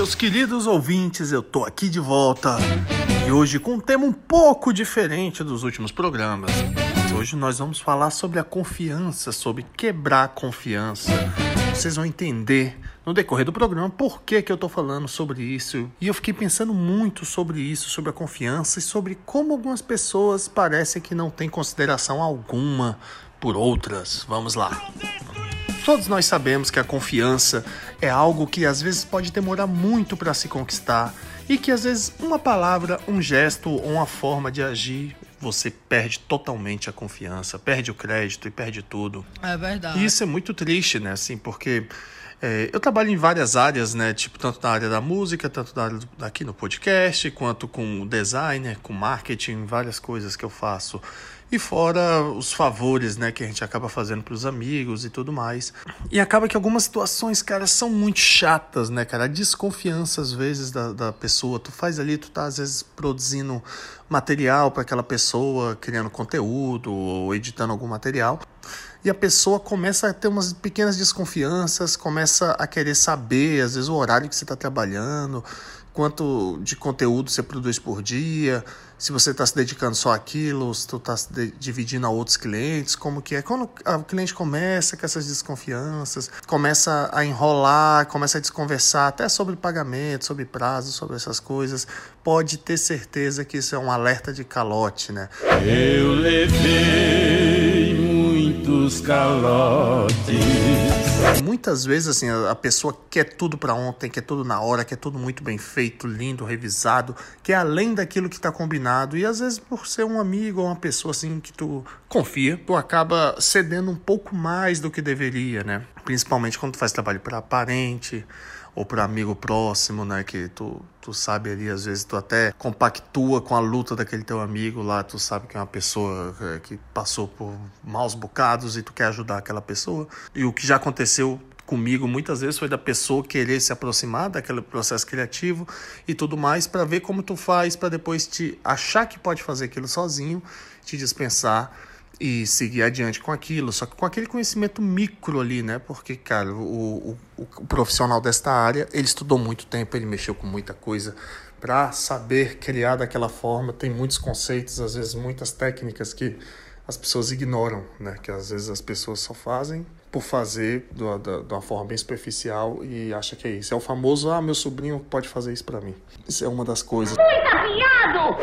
meus queridos ouvintes, eu tô aqui de volta e hoje com um tema um pouco diferente dos últimos programas. Hoje nós vamos falar sobre a confiança, sobre quebrar a confiança. Vocês vão entender no decorrer do programa por que, que eu tô falando sobre isso. E eu fiquei pensando muito sobre isso, sobre a confiança e sobre como algumas pessoas parecem que não têm consideração alguma por outras. Vamos lá. Todos nós sabemos que a confiança é algo que às vezes pode demorar muito para se conquistar e que às vezes uma palavra, um gesto ou uma forma de agir você perde totalmente a confiança, perde o crédito e perde tudo. É verdade. E isso é muito triste, né? Assim, porque é, eu trabalho em várias áreas, né? Tipo, tanto na área da música, tanto na área do, aqui no podcast, quanto com designer, com marketing, várias coisas que eu faço. E fora os favores, né, que a gente acaba fazendo para os amigos e tudo mais. E acaba que algumas situações, cara, são muito chatas, né, cara? A desconfiança, às vezes, da, da pessoa. Tu faz ali, tu tá, às vezes, produzindo material para aquela pessoa, criando conteúdo ou editando algum material. E a pessoa começa a ter umas pequenas desconfianças, começa a querer saber, às vezes, o horário que você está trabalhando, quanto de conteúdo você produz por dia, se você está se dedicando só àquilo, se tu está se dividindo a outros clientes, como que é. Quando o cliente começa com essas desconfianças, começa a enrolar, começa a desconversar até sobre pagamento, sobre prazo, sobre essas coisas, pode ter certeza que isso é um alerta de calote, né? Eu levei muitos calotes. Muitas vezes assim a pessoa quer tudo para ontem, quer tudo na hora, quer tudo muito bem feito, lindo, revisado, quer além daquilo que está combinado e às vezes por ser um amigo ou uma pessoa assim que tu confia, tu acaba cedendo um pouco mais do que deveria, né? Principalmente quando tu faz trabalho para parente ou para amigo próximo, né? Que tu, tu sabe ali, às vezes tu até compactua com a luta daquele teu amigo lá, tu sabe que é uma pessoa é, que passou por maus bocados e tu quer ajudar aquela pessoa. E o que já aconteceu comigo muitas vezes foi da pessoa querer se aproximar daquele processo criativo e tudo mais para ver como tu faz para depois te achar que pode fazer aquilo sozinho, te dispensar e seguir adiante com aquilo, só que com aquele conhecimento micro ali, né? Porque, cara, o, o, o profissional desta área, ele estudou muito tempo, ele mexeu com muita coisa para saber criar daquela forma, tem muitos conceitos, às vezes muitas técnicas que as pessoas ignoram, né? Que às vezes as pessoas só fazem por fazer de uma, de uma forma bem superficial e acha que é isso. É o famoso, ah, meu sobrinho pode fazer isso para mim. Isso é uma das coisas.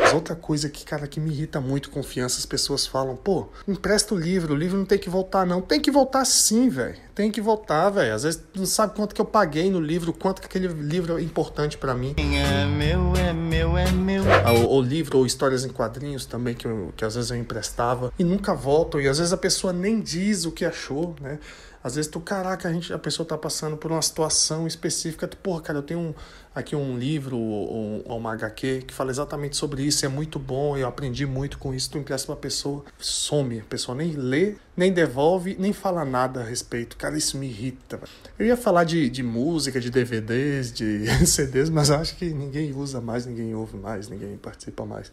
Mas outra coisa que, cara, que me irrita muito confiança, as pessoas falam, pô, empresta o livro, o livro não tem que voltar, não. Tem que voltar sim, velho. Tem que voltar, velho. Às vezes não sabe quanto que eu paguei no livro, quanto que aquele livro é importante para mim. É meu, é meu, é meu. Ah, o, o, livro ou histórias em quadrinhos também, que, eu, que às vezes eu emprestava e nunca voltam. E às vezes a pessoa nem diz o que achou, né? Às vezes tu, caraca, a, gente, a pessoa tá passando por uma situação específica. Tu, porra, cara, eu tenho um, aqui um livro ou, uma HQ que fala exatamente sobre isso. É muito bom, eu aprendi muito com isso. Tu empresta pra pessoa, some. A pessoa nem lê, nem devolve, nem fala nada a respeito. Cara, isso me irrita. Eu ia falar de, de música, de DVDs, de CDs, mas acho que ninguém usa mais, ninguém ouve mais, ninguém participa mais.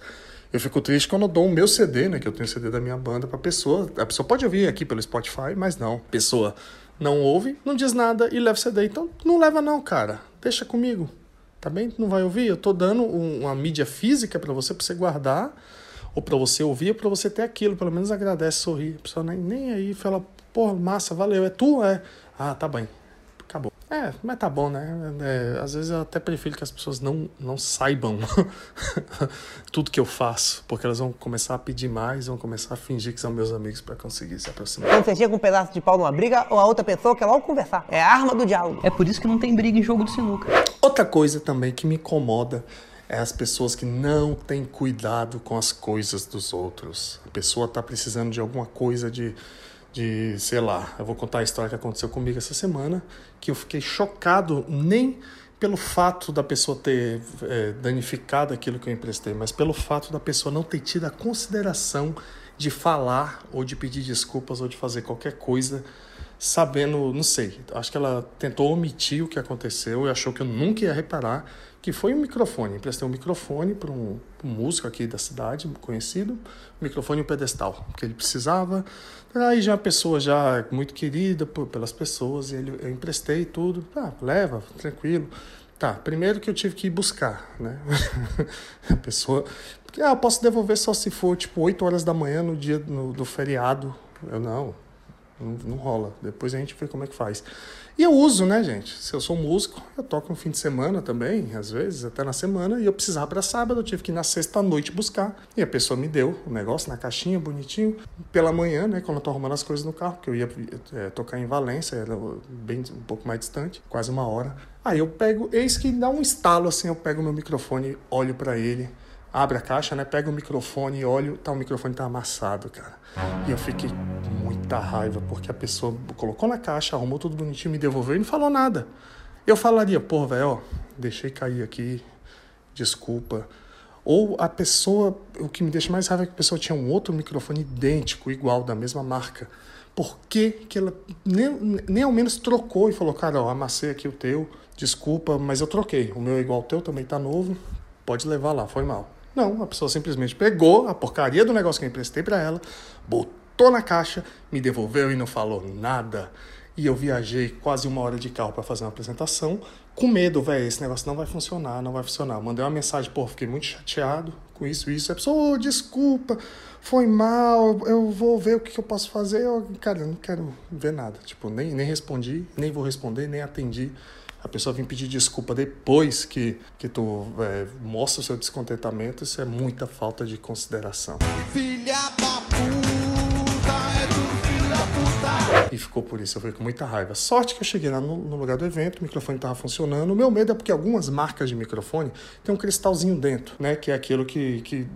Eu fico triste quando eu dou o meu CD, né? Que eu tenho o CD da minha banda pra pessoa. A pessoa pode ouvir aqui pelo Spotify, mas não. A pessoa não ouve, não diz nada e leva o CD. Então não leva não, cara. Deixa comigo. Tá bem? Não vai ouvir? Eu tô dando uma mídia física para você, pra você guardar, ou para você ouvir, ou pra você ter aquilo. Pelo menos agradece, sorrir. A pessoa nem, nem aí fala, porra, massa, valeu. É tu? É. Ah, tá bem. É, mas tá bom, né? É, às vezes eu até prefiro que as pessoas não, não saibam tudo que eu faço, porque elas vão começar a pedir mais, vão começar a fingir que são meus amigos para conseguir se aproximar. Quando você chega com um pedaço de pau numa briga, ou a outra pessoa quer logo conversar. É a arma do diálogo. É por isso que não tem briga em jogo de sinuca. Outra coisa também que me incomoda é as pessoas que não têm cuidado com as coisas dos outros. A pessoa está precisando de alguma coisa de de, sei lá, eu vou contar a história que aconteceu comigo essa semana, que eu fiquei chocado nem pelo fato da pessoa ter é, danificado aquilo que eu emprestei, mas pelo fato da pessoa não ter tido a consideração de falar ou de pedir desculpas ou de fazer qualquer coisa sabendo, não sei, acho que ela tentou omitir o que aconteceu e achou que eu nunca ia reparar que foi um microfone. Emprestei um microfone para um, um, músico aqui da cidade, conhecido, um microfone e um pedestal, que ele precisava. Aí já uma pessoa já muito querida por, pelas pessoas, e ele, eu emprestei tudo, ah, leva, tranquilo. Tá, primeiro que eu tive que ir buscar, né? a pessoa. Porque, ah, posso devolver só se for tipo 8 horas da manhã no dia do feriado. Eu não, não, não rola. Depois a gente vê como é que faz. E eu uso, né, gente? Se eu sou músico, eu toco no fim de semana também, às vezes, até na semana, e eu precisava para sábado, eu tive que ir na sexta noite buscar. E a pessoa me deu o negócio na caixinha, bonitinho. Pela manhã, né, quando eu tô arrumando as coisas no carro, que eu ia é, tocar em Valência, era bem um pouco mais distante, quase uma hora. Aí eu pego, eis que dá um estalo assim, eu pego meu microfone, olho para ele abre a caixa, né? Pega o microfone olho, tá, o microfone tá amassado, cara. E eu fiquei muita raiva, porque a pessoa colocou na caixa, arrumou tudo bonitinho, me devolveu e não falou nada. Eu falaria, pô, velho, deixei cair aqui, desculpa. Ou a pessoa, o que me deixa mais raiva é que a pessoa tinha um outro microfone idêntico, igual, da mesma marca. Por que, que ela nem, nem ao menos trocou e falou, cara, ó, amassei aqui o teu, desculpa, mas eu troquei. O meu é igual ao teu, também tá novo, pode levar lá, foi mal. Não, a pessoa simplesmente pegou a porcaria do negócio que eu emprestei para ela, botou na caixa, me devolveu e não falou nada. E eu viajei quase uma hora de carro para fazer uma apresentação, com medo, velho, esse negócio não vai funcionar, não vai funcionar. Mandei uma mensagem, pô, fiquei muito chateado com isso, isso. A pessoa, oh, desculpa, foi mal, eu vou ver o que eu posso fazer. Eu, cara, eu não quero ver nada. Tipo, nem, nem respondi, nem vou responder, nem atendi a pessoa vir pedir desculpa depois que, que tu é, mostra o seu descontentamento, isso é muita falta de consideração. Filha E ficou por isso, eu fui com muita raiva. Sorte que eu cheguei lá no, no lugar do evento, o microfone estava funcionando. O meu medo é porque algumas marcas de microfone tem um cristalzinho dentro, né? Que é aquilo que, que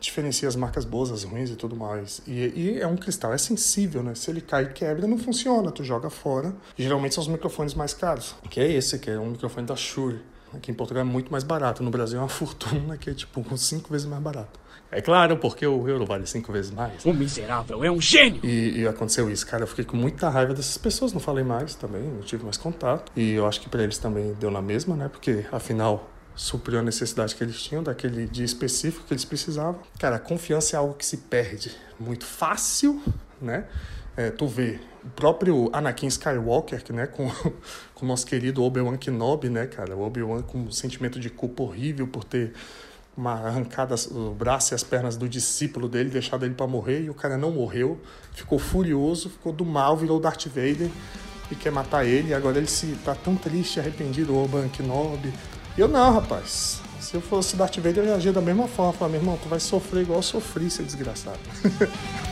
diferencia as marcas boas, as ruins e tudo mais. E, e, é um cristal, é sensível, né? Se ele cai e quebra, não funciona, tu joga fora. Geralmente são os microfones mais caros, que é esse, que é um microfone da Shure. Aqui em Portugal é muito mais barato, no Brasil é uma fortuna, que é tipo cinco vezes mais barato. É claro, porque o euro vale cinco vezes mais. O miserável é um gênio! E, e, aconteceu isso, cara. Eu fiquei com muita raiva dessas pessoas, não falei mais também, não tive mais contato. E eu acho que para eles também deu na mesma, né? Porque afinal supriu a necessidade que eles tinham, daquele dia específico que eles precisavam. Cara, a confiança é algo que se perde muito fácil, né? É, tu vê o próprio Anakin Skywalker, né, com, com o nosso querido Obi-Wan Kenobi, né, cara? O Obi-Wan com um sentimento de culpa horrível por ter uma arrancada o braço e as pernas do discípulo dele, deixado ele para morrer, e o cara não morreu, ficou furioso, ficou do mal, virou Darth Vader e quer matar ele. E agora ele se tá tão triste, arrependido, Obi-Wan Kenobi, eu não, rapaz. Se eu fosse Darth Vader, eu ia agir da mesma forma. Falar, meu irmão, tu vai sofrer igual eu sofri, seu desgraçado.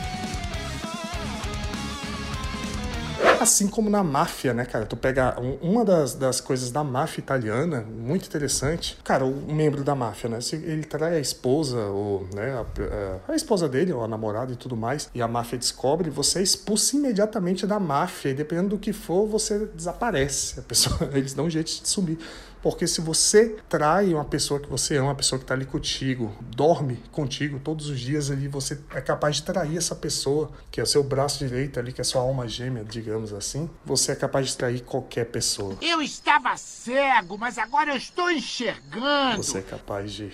assim como na máfia, né, cara? Tu pega um, uma das, das coisas da máfia italiana, muito interessante. Cara, o membro da máfia, né? Se ele trai a esposa, ou, né, a, a, esposa dele, ou a namorada e tudo mais, e a máfia descobre, você é expulso imediatamente da máfia. E dependendo do que for, você desaparece. A pessoa, eles dão um jeito de sumir. Porque se você trai uma pessoa que você ama, uma pessoa que está ali contigo, dorme contigo todos os dias ali, você é capaz de trair essa pessoa, que é o seu braço direito ali, que é a sua alma gêmea, digamos assim. Você é capaz de trair qualquer pessoa. Eu estava cego, mas agora eu estou enxergando. Você é capaz de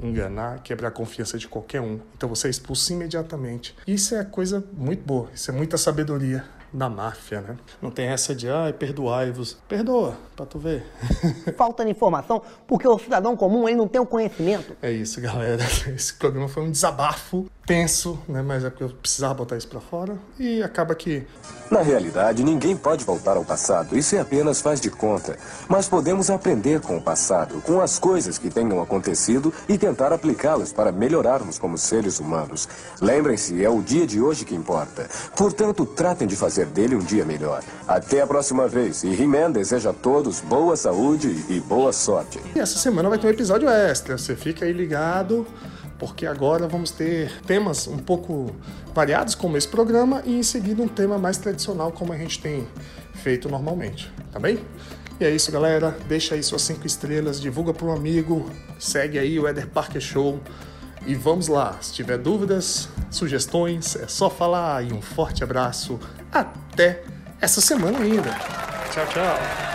enganar, quebrar a confiança de qualquer um. Então você é expulso imediatamente. Isso é coisa muito boa, isso é muita sabedoria da máfia, né? Não tem essa de, ai, perdoai-vos. Perdoa, pra tu ver. Falta de informação, porque o cidadão comum, ele não tem o conhecimento. É isso, galera. Esse programa foi um desabafo tenso, né? Mas é porque eu precisava botar isso para fora e acaba que. Na realidade, ninguém pode voltar ao passado. Isso é apenas faz de conta. Mas podemos aprender com o passado, com as coisas que tenham acontecido e tentar aplicá-las para melhorarmos como seres humanos. Lembrem-se, é o dia de hoje que importa. Portanto, tratem de fazer dele um dia melhor. Até a próxima vez. E He-Man deseja a todos boa saúde e boa sorte. E essa semana vai ter um episódio extra. Você fica aí ligado porque agora vamos ter temas um pouco variados, como esse programa, e em seguida um tema mais tradicional, como a gente tem feito normalmente, tá bem? E é isso, galera. Deixa aí suas cinco estrelas, divulga para um amigo, segue aí o Eder Parker Show. E vamos lá, se tiver dúvidas, sugestões, é só falar. E um forte abraço. Até essa semana ainda. Tchau, tchau.